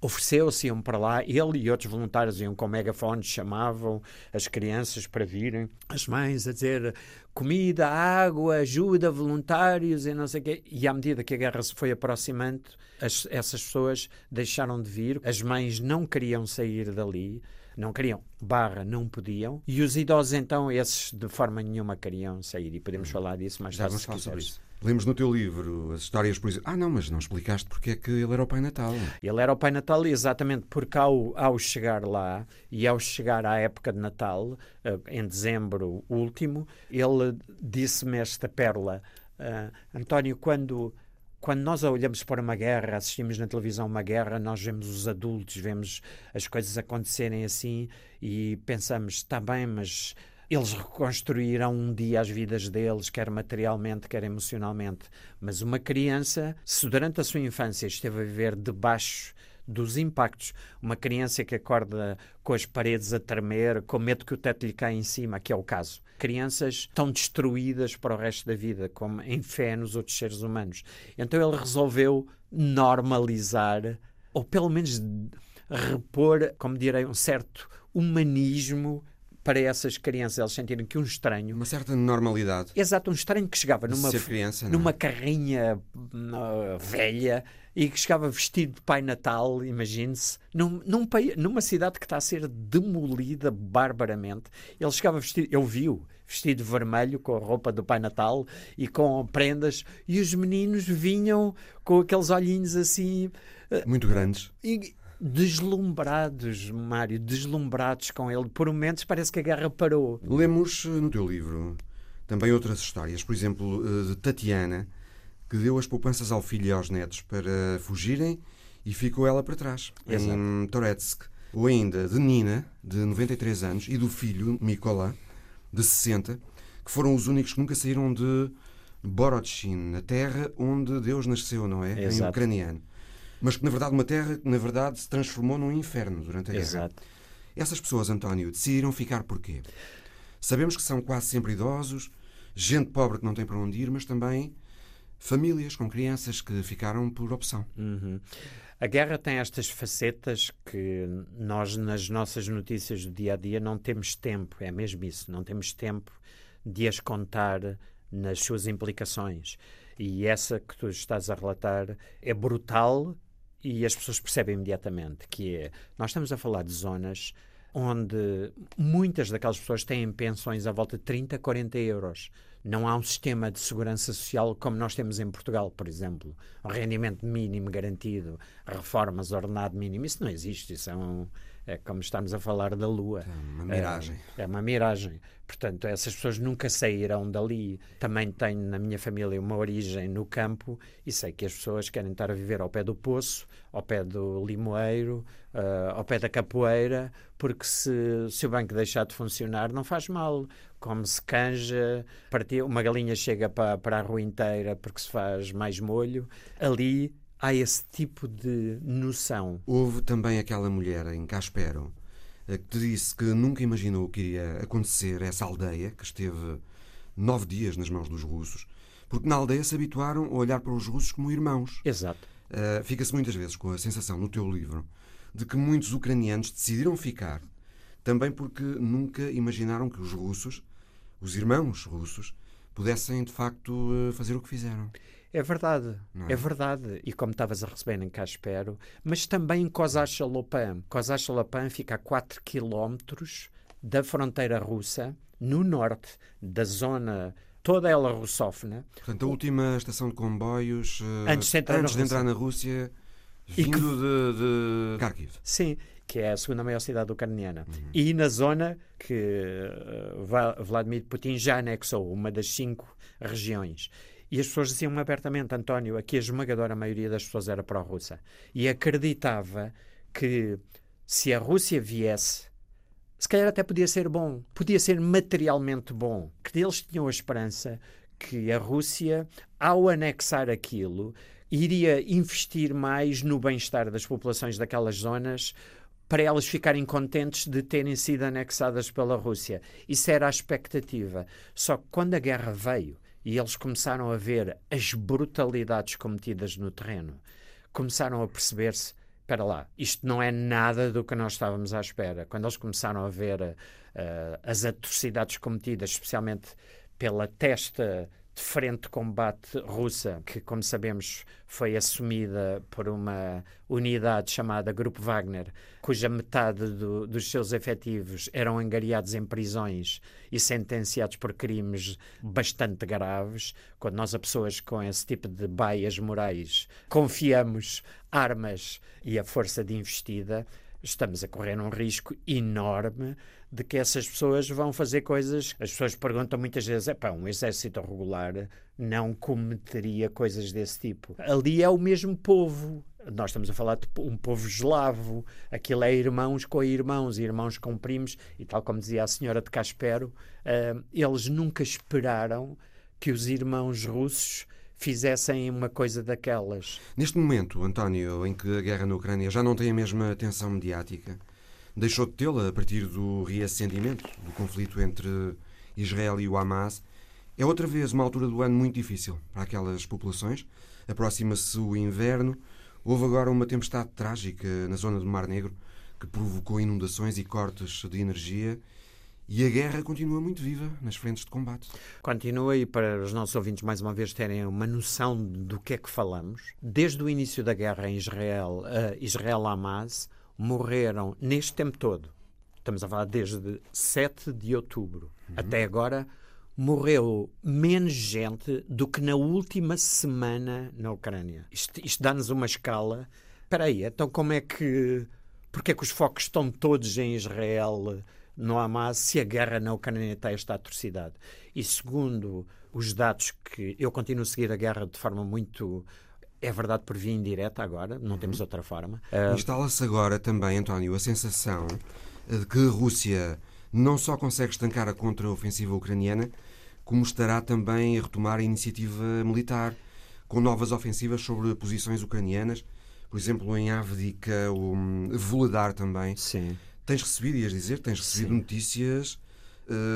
Speaker 3: ofereceu-se, iam para lá, ele e outros voluntários iam com megafones, chamavam as crianças para virem, as mães a dizer comida, água, ajuda, voluntários e não sei o quê. E à medida que a guerra se foi aproximando, as, essas pessoas deixaram de vir, as mães não queriam sair dali, não queriam, barra, não podiam, e os idosos então, esses de forma nenhuma queriam sair, e podemos hum. falar disso mais tarde se quiseres.
Speaker 1: Lemos no teu livro as histórias, por exemplo. Ah, não, mas não explicaste porque é que ele era o Pai Natal.
Speaker 3: Ele era o Pai Natal exatamente porque ao, ao chegar lá e ao chegar à época de Natal, eh, em dezembro último, ele disse-me esta pérola. Uh, António, quando quando nós olhamos para uma guerra, assistimos na televisão uma guerra, nós vemos os adultos, vemos as coisas acontecerem assim e pensamos, está bem, mas eles reconstruirão um dia as vidas deles, quer materialmente, quer emocionalmente. Mas uma criança, se durante a sua infância esteve a viver debaixo dos impactos. Uma criança que acorda com as paredes a tremer, com medo que o teto lhe caia em cima, que é o caso. Crianças estão destruídas para o resto da vida, como em fé nos outros seres humanos. Então ele resolveu normalizar, ou pelo menos repor, como direi, um certo humanismo para essas crianças eles sentirem que um estranho.
Speaker 1: Uma certa normalidade.
Speaker 3: Exato, um estranho que chegava numa,
Speaker 1: criança,
Speaker 3: numa carrinha uh, velha e que chegava vestido de Pai Natal, imagine-se, num, num, numa cidade que está a ser demolida barbaramente. Ele chegava vestido, eu vi-o, vestido vermelho, com a roupa do Pai Natal e com prendas, e os meninos vinham com aqueles olhinhos assim.
Speaker 1: Uh, Muito grandes.
Speaker 3: E, deslumbrados, Mário, deslumbrados com ele. Por momentos parece que a guerra parou.
Speaker 1: Lemos eh, no teu livro também outras histórias, por exemplo, eh, de Tatiana, que deu as poupanças ao filho e aos netos para fugirem e ficou ela para trás,
Speaker 3: Exato.
Speaker 1: em Toretsk. Ou ainda de Nina, de 93 anos, e do filho, Mikola, de 60, que foram os únicos que nunca saíram de Borodchin, a terra onde Deus nasceu, não é?
Speaker 3: Exato.
Speaker 1: Em ucraniano. Mas que, na verdade, uma terra que, na verdade, se transformou num inferno durante a guerra.
Speaker 3: Exato.
Speaker 1: Essas pessoas, António, decidiram ficar porquê? Sabemos que são quase sempre idosos, gente pobre que não tem para onde ir, mas também famílias com crianças que ficaram por opção.
Speaker 3: Uhum. A guerra tem estas facetas que nós, nas nossas notícias do dia a dia, não temos tempo, é mesmo isso, não temos tempo de as contar nas suas implicações. E essa que tu estás a relatar é brutal e as pessoas percebem imediatamente que é, nós estamos a falar de zonas onde muitas daquelas pessoas têm pensões à volta de 30, 40 euros. Não há um sistema de segurança social como nós temos em Portugal, por exemplo. Um rendimento mínimo garantido, reformas, ordenado mínimo. Isso não existe. Isso é, um, é como estamos a falar da Lua.
Speaker 1: É uma miragem.
Speaker 3: É, é uma miragem. Portanto, essas pessoas nunca sairão dali. Também tenho na minha família uma origem no campo e sei que as pessoas querem estar a viver ao pé do poço, ao pé do limoeiro, uh, ao pé da capoeira, porque se, se o banco deixar de funcionar, não faz mal come-se canja, uma galinha chega para, para a rua inteira porque se faz mais molho. Ali há esse tipo de noção.
Speaker 1: Houve também aquela mulher em Caspero eh, que te disse que nunca imaginou que iria acontecer essa aldeia, que esteve nove dias nas mãos dos russos, porque na aldeia se habituaram a olhar para os russos como irmãos.
Speaker 3: Exato.
Speaker 1: Uh, Fica-se muitas vezes com a sensação no teu livro de que muitos ucranianos decidiram ficar também porque nunca imaginaram que os russos os irmãos russos pudessem de facto eh, fazer o que fizeram.
Speaker 3: É verdade, é? é? verdade. E como estavas a receber em Caspero, mas também em Kozacha-Lopan. Kozacha-Lopan fica a 4 quilómetros da fronteira russa, no norte da zona toda ela russófona.
Speaker 1: Portanto, a última estação de comboios
Speaker 3: uh, antes de entrar,
Speaker 1: antes
Speaker 3: na,
Speaker 1: de entrar na Rússia, vindo que... de, de Kharkiv.
Speaker 3: Sim, que é a segunda maior cidade ucraniana. Uhum. E na zona que uh, Vladimir Putin já anexou, uma das cinco regiões. E as pessoas diziam abertamente, António, aqui a esmagadora maioria das pessoas era pró-russa. E acreditava que se a Rússia viesse, se calhar até podia ser bom, podia ser materialmente bom, que eles tinham a esperança que a Rússia, ao anexar aquilo, iria investir mais no bem-estar das populações daquelas zonas, para elas ficarem contentes de terem sido anexadas pela Rússia. Isso era a expectativa. Só que quando a guerra veio e eles começaram a ver as brutalidades cometidas no terreno, começaram a perceber-se: espera lá, isto não é nada do que nós estávamos à espera. Quando eles começaram a ver uh, as atrocidades cometidas, especialmente pela testa de frente de combate russa, que, como sabemos, foi assumida por uma unidade chamada Grupo Wagner, cuja metade do, dos seus efetivos eram angariados em prisões e sentenciados por crimes bastante graves. Quando nós, a pessoas com esse tipo de baias morais, confiamos armas e a força de investida, estamos a correr um risco enorme de que essas pessoas vão fazer coisas. As pessoas perguntam muitas vezes: é pá, um exército regular não cometeria coisas desse tipo. Ali é o mesmo povo. Nós estamos a falar de um povo eslavo, aquilo é irmãos com irmãos, irmãos com primos, e tal como dizia a senhora de Caspero, uh, eles nunca esperaram que os irmãos russos fizessem uma coisa daquelas.
Speaker 1: Neste momento, António, em que a guerra na Ucrânia já não tem a mesma atenção mediática, deixou de tê-la a partir do reacendimento do conflito entre Israel e o Hamas. É outra vez uma altura do ano muito difícil para aquelas populações. Aproxima-se o inverno. Houve agora uma tempestade trágica na zona do Mar Negro que provocou inundações e cortes de energia. E a guerra continua muito viva nas frentes de combate.
Speaker 3: Continua, e para os nossos ouvintes, mais uma vez, terem uma noção do que é que falamos, desde o início da guerra em Israel, uh, Israel-Hamas, morreram neste tempo todo, estamos a falar desde 7 de outubro uhum. até agora, morreu menos gente do que na última semana na Ucrânia. Isto, isto dá-nos uma escala. Espera aí, então como é que... Porque é que os focos estão todos em Israel, no Hamas, se a guerra na Ucrânia está esta atrocidade? E segundo os dados que... Eu continuo a seguir a guerra de forma muito é verdade por via indireta agora, não temos outra forma.
Speaker 1: Uh... Instala-se agora também, António, a sensação de que a Rússia não só consegue estancar a contra-ofensiva ucraniana, como estará também a retomar a iniciativa militar, com novas ofensivas sobre posições ucranianas, por exemplo, em Avdica, o Voladar também.
Speaker 3: Sim.
Speaker 1: Tens recebido, ias dizer, tens recebido Sim. notícias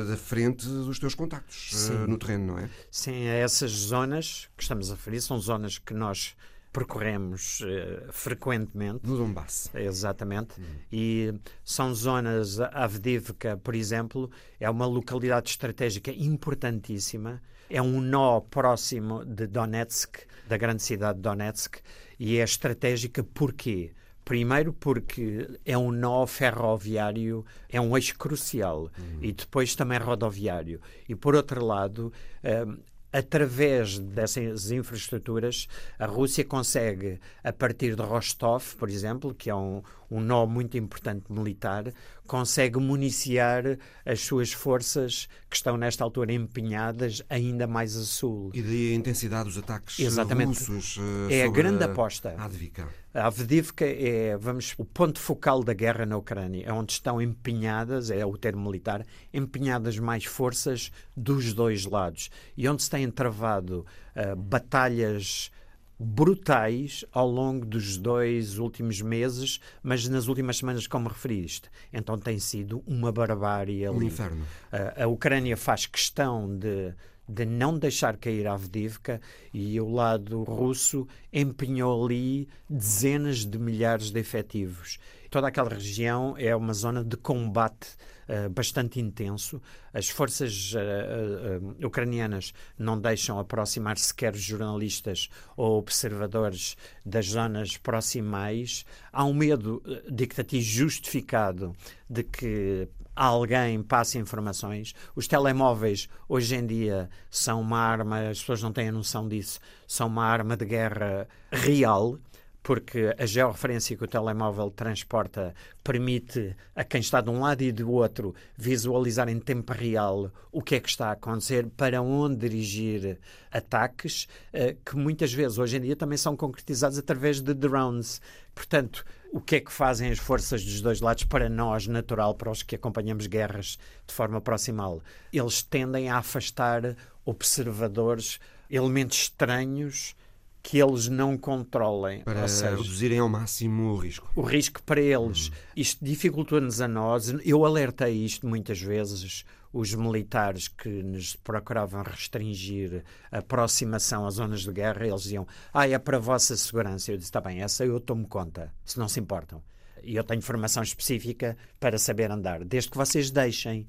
Speaker 1: da frente dos teus contactos uh, no terreno, não é?
Speaker 3: Sim, essas zonas que estamos a referir são zonas que nós percorremos uh, frequentemente.
Speaker 1: No Donbass.
Speaker 3: Exatamente. Uhum. E são zonas, Avdivka, por exemplo, é uma localidade estratégica importantíssima. É um nó próximo de Donetsk, da grande cidade de Donetsk, e é estratégica porquê? Primeiro porque é um nó ferroviário, é um eixo crucial, uhum. e depois também rodoviário. E por outro lado, um, através dessas infraestruturas, a Rússia consegue, a partir de Rostov, por exemplo, que é um, um nó muito importante militar, consegue municiar as suas forças que estão nesta altura empenhadas ainda mais a sul.
Speaker 1: E daí a intensidade dos ataques Exatamente. russos uh,
Speaker 3: É a grande aposta.
Speaker 1: A Avdivka.
Speaker 3: A Avdivka é, vamos, o ponto focal da guerra na Ucrânia, é onde estão empenhadas, é o termo militar, empenhadas mais forças dos dois lados e onde se têm travado uh, batalhas brutais ao longo dos dois últimos meses, mas nas últimas semanas, como referiste. Então tem sido uma barbárie ali.
Speaker 1: Um inferno.
Speaker 3: A, a Ucrânia faz questão de, de não deixar cair a Avdivka e o lado russo empenhou ali dezenas de milhares de efetivos. Toda aquela região é uma zona de combate uh, bastante intenso. As forças uh, ucranianas não deixam aproximar sequer jornalistas ou observadores das zonas proximais. Há um medo, ti, justificado de que alguém passe informações. Os telemóveis, hoje em dia, são uma arma, as pessoas não têm a noção disso, são uma arma de guerra real porque a georreferência que o telemóvel transporta permite a quem está de um lado e do outro visualizar em tempo real o que é que está a acontecer, para onde dirigir ataques, eh, que muitas vezes hoje em dia também são concretizados através de drones. Portanto, o que é que fazem as forças dos dois lados para nós, natural, para os que acompanhamos guerras de forma proximal? Eles tendem a afastar observadores, elementos estranhos que eles não controlem.
Speaker 1: Para seja, reduzirem ao máximo o risco.
Speaker 3: O risco para eles. Hum. Isto dificultou-nos a nós. Eu alertei isto muitas vezes. Os militares que nos procuravam restringir a aproximação às zonas de guerra, eles diziam: Ah, é para a vossa segurança. Eu disse: Está bem, essa eu tomo conta, se não se importam. E eu tenho formação específica para saber andar, desde que vocês deixem.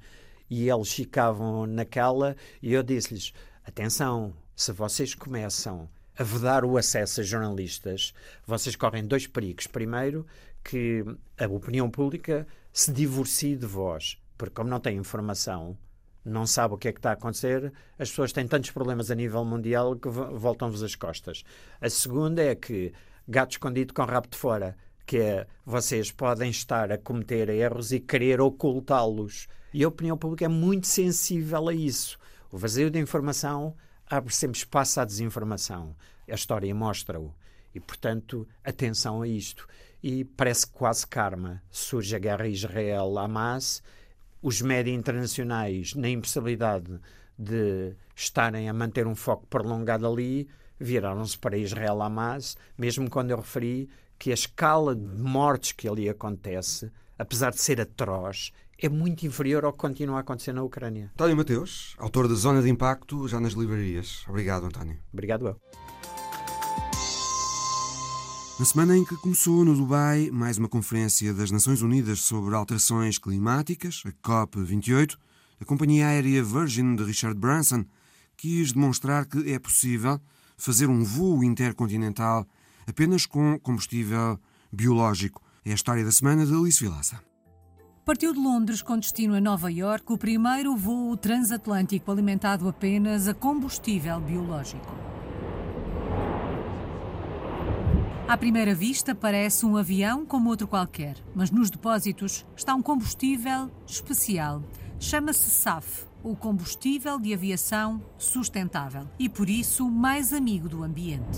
Speaker 3: E eles ficavam naquela, e eu disse-lhes: Atenção, se vocês começam a vedar o acesso a jornalistas, vocês correm dois perigos. Primeiro, que a opinião pública se divorcie de vós, porque como não tem informação, não sabe o que é que está a acontecer, as pessoas têm tantos problemas a nível mundial que voltam-vos as costas. A segunda é que gato escondido com rabo de fora, que é vocês podem estar a cometer erros e querer ocultá-los. E a opinião pública é muito sensível a isso. O vazio de informação abre sempre espaço à desinformação. A história mostra-o. E, portanto, atenção a isto. E parece quase karma. Surge a guerra Israel-Hamas, os médias internacionais, na impossibilidade de estarem a manter um foco prolongado ali, viraram-se para Israel-Hamas, mesmo quando eu referi que a escala de mortes que ali acontece, apesar de ser atroz, é muito inferior ao que continua a acontecer na Ucrânia.
Speaker 1: António Mateus, autor da Zona de Impacto, já nas livrarias. Obrigado, António.
Speaker 3: Obrigado, eu.
Speaker 1: Na semana em que começou no Dubai mais uma conferência das Nações Unidas sobre alterações climáticas, a COP28, a companhia aérea Virgin de Richard Branson quis demonstrar que é possível fazer um voo intercontinental apenas com combustível biológico. É a história da semana de Alice Vilaça.
Speaker 4: Partiu de Londres com destino a Nova York o primeiro voo transatlântico alimentado apenas a combustível biológico. À primeira vista, parece um avião como outro qualquer, mas nos depósitos está um combustível especial. Chama-se SAF, o combustível de aviação sustentável, e por isso mais amigo do ambiente.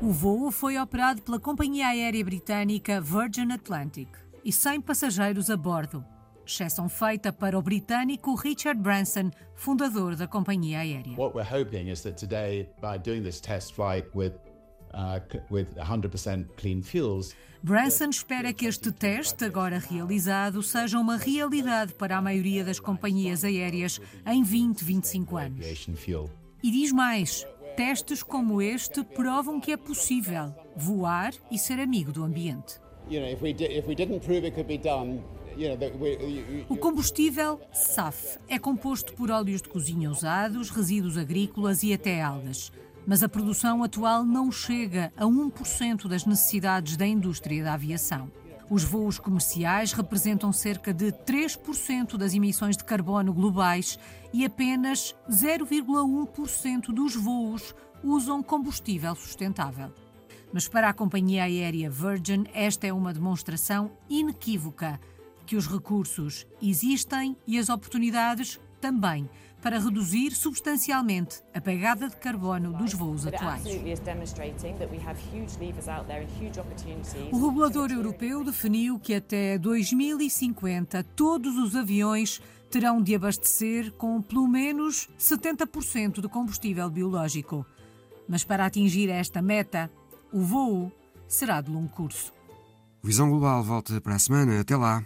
Speaker 4: O voo foi operado pela companhia aérea britânica Virgin Atlantic e 100 passageiros a bordo, exceção feita para o britânico Richard Branson, fundador da companhia aérea.
Speaker 5: What we're hoping is that today, by doing this test flight with
Speaker 4: Branson espera que este teste, agora realizado, seja uma realidade para a maioria das companhias aéreas em 20, 25 anos. E diz mais: testes como este provam que é possível voar e ser amigo do ambiente. O combustível SAF é composto por óleos de cozinha usados, resíduos agrícolas e até algas. Mas a produção atual não chega a 1% das necessidades da indústria da aviação. Os voos comerciais representam cerca de 3% das emissões de carbono globais e apenas 0,1% dos voos usam combustível sustentável. Mas para a companhia aérea Virgin, esta é uma demonstração inequívoca que os recursos existem e as oportunidades também para reduzir substancialmente a pegada de carbono dos voos atuais. O regulador europeu definiu que até 2050 todos os aviões terão de abastecer com pelo menos 70% de combustível biológico. Mas para atingir esta meta, o voo será de longo curso.
Speaker 1: Visão Global volta para a semana. Até lá.